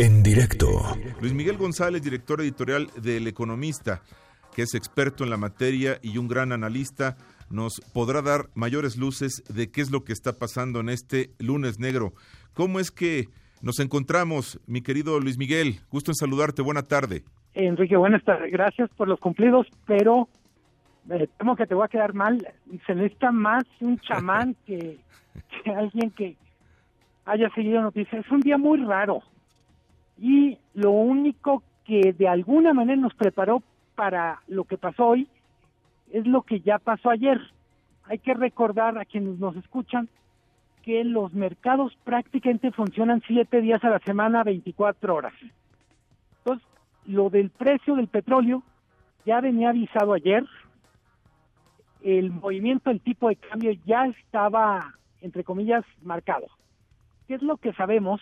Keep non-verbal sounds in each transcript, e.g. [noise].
En directo. Luis Miguel González, director editorial del Economista, que es experto en la materia y un gran analista, nos podrá dar mayores luces de qué es lo que está pasando en este lunes negro. ¿Cómo es que nos encontramos, mi querido Luis Miguel? Gusto en saludarte. Buena tarde. Enrique, buenas tardes. Gracias por los cumplidos, pero me temo que te voy a quedar mal. Se necesita más un chamán [laughs] que, que alguien que haya seguido noticias. Es un día muy raro y lo único que de alguna manera nos preparó para lo que pasó hoy es lo que ya pasó ayer. Hay que recordar a quienes nos escuchan que los mercados prácticamente funcionan siete días a la semana, 24 horas. Entonces, lo del precio del petróleo ya venía avisado ayer, el movimiento del tipo de cambio ya estaba, entre comillas, marcado. ¿Qué es lo que sabemos?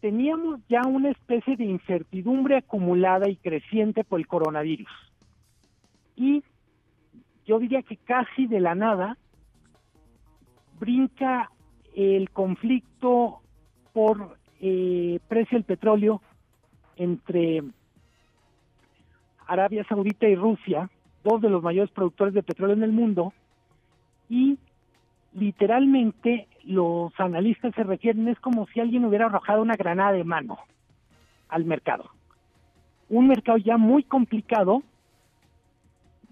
Teníamos ya una especie de incertidumbre acumulada y creciente por el coronavirus. Y yo diría que casi de la nada brinca el conflicto por eh, precio del petróleo entre Arabia Saudita y Rusia, dos de los mayores productores de petróleo en el mundo, y literalmente los analistas se refieren, es como si alguien hubiera arrojado una granada de mano al mercado. Un mercado ya muy complicado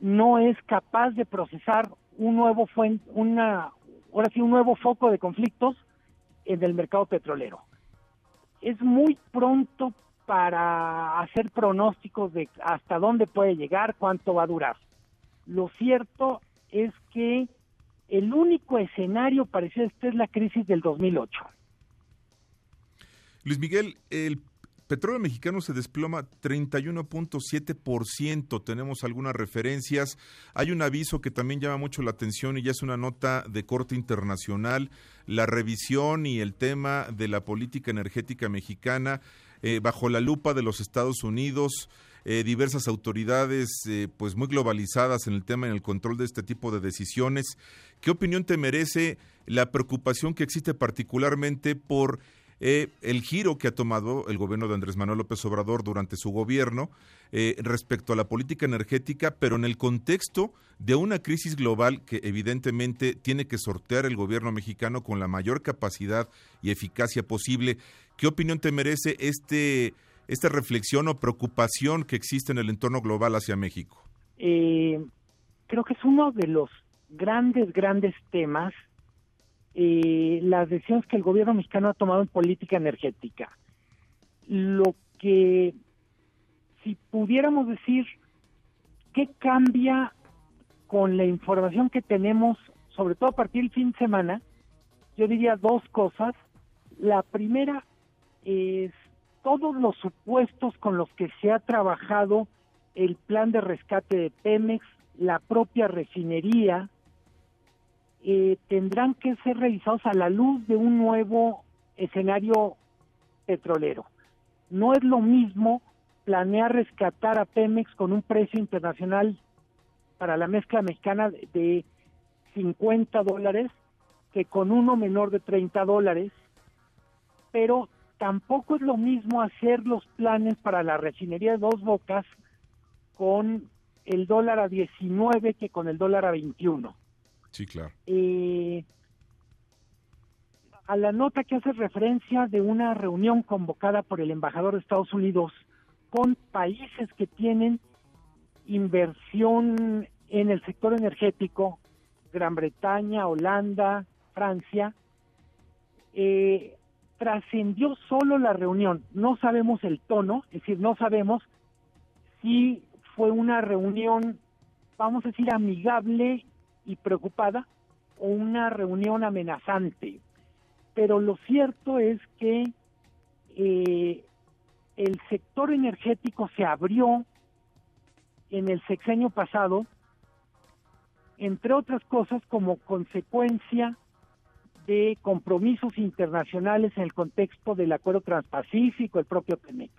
no es capaz de procesar un nuevo fuente, una, ahora sí, un nuevo foco de conflictos en el mercado petrolero. Es muy pronto para hacer pronósticos de hasta dónde puede llegar, cuánto va a durar. Lo cierto es que el único escenario parecido a este es la crisis del 2008. Luis Miguel, el petróleo mexicano se desploma 31.7%. Tenemos algunas referencias. Hay un aviso que también llama mucho la atención y ya es una nota de corte internacional. La revisión y el tema de la política energética mexicana eh, bajo la lupa de los Estados Unidos. Eh, diversas autoridades eh, pues muy globalizadas en el tema en el control de este tipo de decisiones. ¿Qué opinión te merece la preocupación que existe particularmente por eh, el giro que ha tomado el gobierno de Andrés Manuel López Obrador durante su gobierno respecto a la política energética, pero en el contexto de una crisis global que evidentemente tiene que sortear el gobierno mexicano con la mayor capacidad y eficacia posible. ¿Qué opinión te merece este esta reflexión o preocupación que existe en el entorno global hacia México? Eh, creo que es uno de los grandes, grandes temas eh, las decisiones que el gobierno mexicano ha tomado en política energética. Lo que, si pudiéramos decir, ¿qué cambia con la información que tenemos, sobre todo a partir del fin de semana? Yo diría dos cosas. La primera es todos los supuestos con los que se ha trabajado el plan de rescate de Pemex, la propia refinería, eh, tendrán que ser realizados a la luz de un nuevo escenario petrolero. No es lo mismo planear rescatar a Pemex con un precio internacional para la mezcla mexicana de 50 dólares que con uno menor de 30 dólares, pero tampoco es lo mismo hacer los planes para la refinería de Dos Bocas con el dólar a 19 que con el dólar a 21. Sí, claro. Eh, a la nota que hace referencia de una reunión convocada por el embajador de Estados Unidos con países que tienen inversión en el sector energético, Gran Bretaña, Holanda, Francia, eh, trascendió solo la reunión. No sabemos el tono, es decir, no sabemos si fue una reunión, vamos a decir, amigable y preocupada o una reunión amenazante. Pero lo cierto es que eh, el sector energético se abrió en el sexenio pasado, entre otras cosas como consecuencia de compromisos internacionales en el contexto del Acuerdo Transpacífico, el propio TEMEC.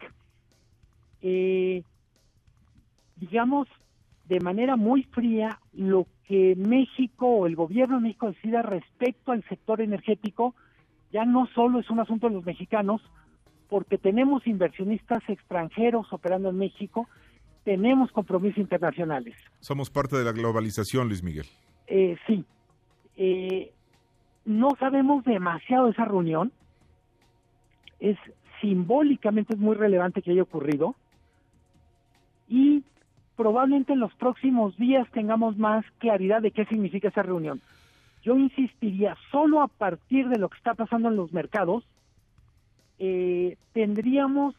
Eh, digamos, de manera muy fría, lo que México o el gobierno de México decida respecto al sector energético ya no solo es un asunto de los mexicanos, porque tenemos inversionistas extranjeros operando en México, tenemos compromisos internacionales. Somos parte de la globalización, Luis Miguel. Eh, sí. Eh, no sabemos demasiado de esa reunión. Es simbólicamente es muy relevante que haya ocurrido. Y probablemente en los próximos días tengamos más claridad de qué significa esa reunión. Yo insistiría, solo a partir de lo que está pasando en los mercados, eh, tendríamos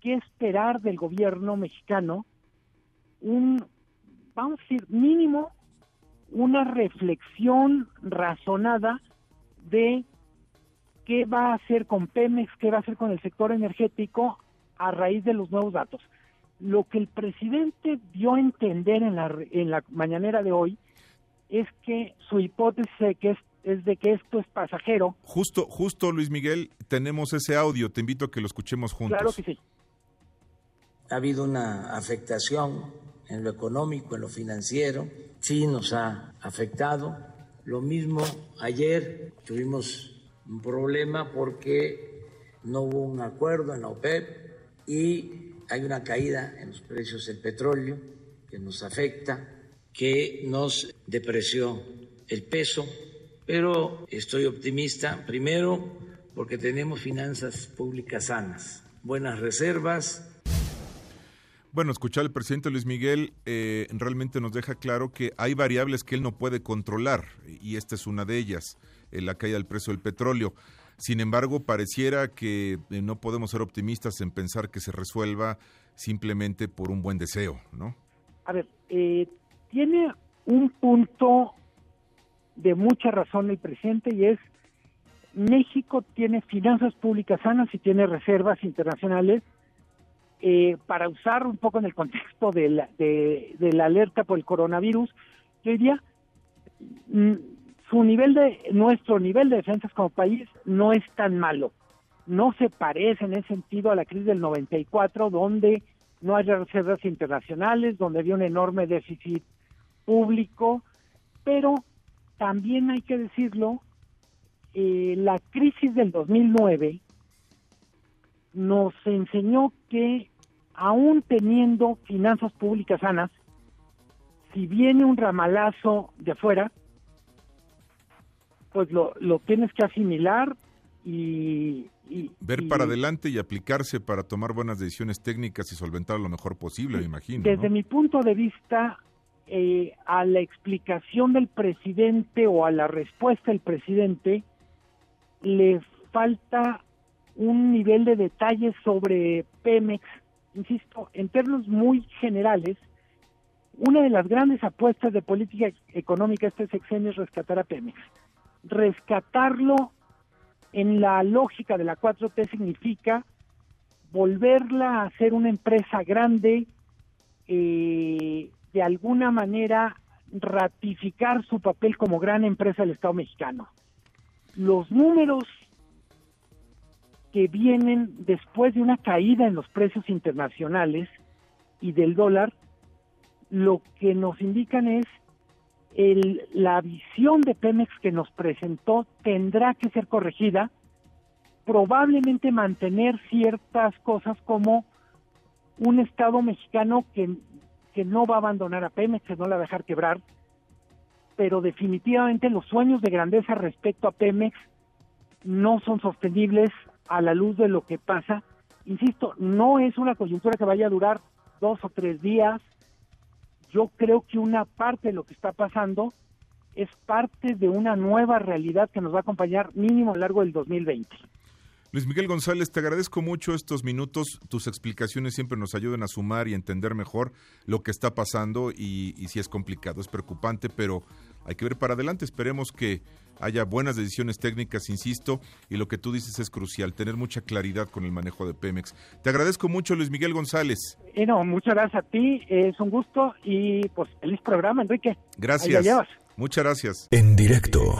que esperar del gobierno mexicano un, vamos a decir, mínimo una reflexión razonada de qué va a hacer con Pemex, qué va a hacer con el sector energético a raíz de los nuevos datos. Lo que el presidente dio a entender en la, en la mañanera de hoy es que su hipótesis es, que es, de que esto es pasajero. Justo, justo Luis Miguel, tenemos ese audio, te invito a que lo escuchemos juntos. Claro que sí. Ha habido una afectación en lo económico, en lo financiero, sí nos ha afectado. Lo mismo ayer tuvimos un problema porque no hubo un acuerdo en la OPEP y hay una caída en los precios del petróleo que nos afecta, que nos depreció el peso, pero estoy optimista, primero porque tenemos finanzas públicas sanas, buenas reservas, bueno, escuchar al presidente Luis Miguel eh, realmente nos deja claro que hay variables que él no puede controlar y esta es una de ellas, eh, la caída del precio del petróleo. Sin embargo, pareciera que eh, no podemos ser optimistas en pensar que se resuelva simplemente por un buen deseo, ¿no? A ver, tiene un punto de mucha razón el presidente y es México tiene finanzas públicas sanas y tiene reservas internacionales eh, para usar un poco en el contexto de la, de, la alerta por el coronavirus, yo diría, mm, su nivel de, nuestro nivel de defensas como país no es tan malo. No se parece en ese sentido a la crisis del 94, donde no hay reservas internacionales, donde había un enorme déficit público, pero también hay que decirlo, eh, la crisis del 2009 nos enseñó que aún teniendo finanzas públicas sanas, si viene un ramalazo de afuera, pues lo, lo tienes que asimilar y... Ver para adelante y aplicarse para tomar buenas decisiones técnicas y solventar lo mejor posible, me imagino. Desde mi punto de vista, eh, a la explicación del presidente o a la respuesta del presidente, le falta un nivel de detalle sobre Pemex, insisto, en términos muy generales, una de las grandes apuestas de política económica este sexenio es rescatar a Pemex. Rescatarlo en la lógica de la 4T significa volverla a ser una empresa grande, eh, de alguna manera ratificar su papel como gran empresa del Estado mexicano. Los números que vienen después de una caída en los precios internacionales y del dólar, lo que nos indican es el, la visión de Pemex que nos presentó tendrá que ser corregida, probablemente mantener ciertas cosas como un Estado mexicano que, que no va a abandonar a Pemex, que no la va a dejar quebrar, pero definitivamente los sueños de grandeza respecto a Pemex no son sostenibles a la luz de lo que pasa. Insisto, no es una coyuntura que vaya a durar dos o tres días. Yo creo que una parte de lo que está pasando es parte de una nueva realidad que nos va a acompañar mínimo a lo largo del 2020. Luis Miguel González, te agradezco mucho estos minutos. Tus explicaciones siempre nos ayudan a sumar y entender mejor lo que está pasando y, y si es complicado, es preocupante, pero hay que ver para adelante. Esperemos que haya buenas decisiones técnicas, insisto, y lo que tú dices es crucial, tener mucha claridad con el manejo de Pemex. Te agradezco mucho, Luis Miguel González. Eh, no, muchas gracias a ti, es un gusto y pues feliz programa, Enrique. Gracias. Muchas gracias. En directo.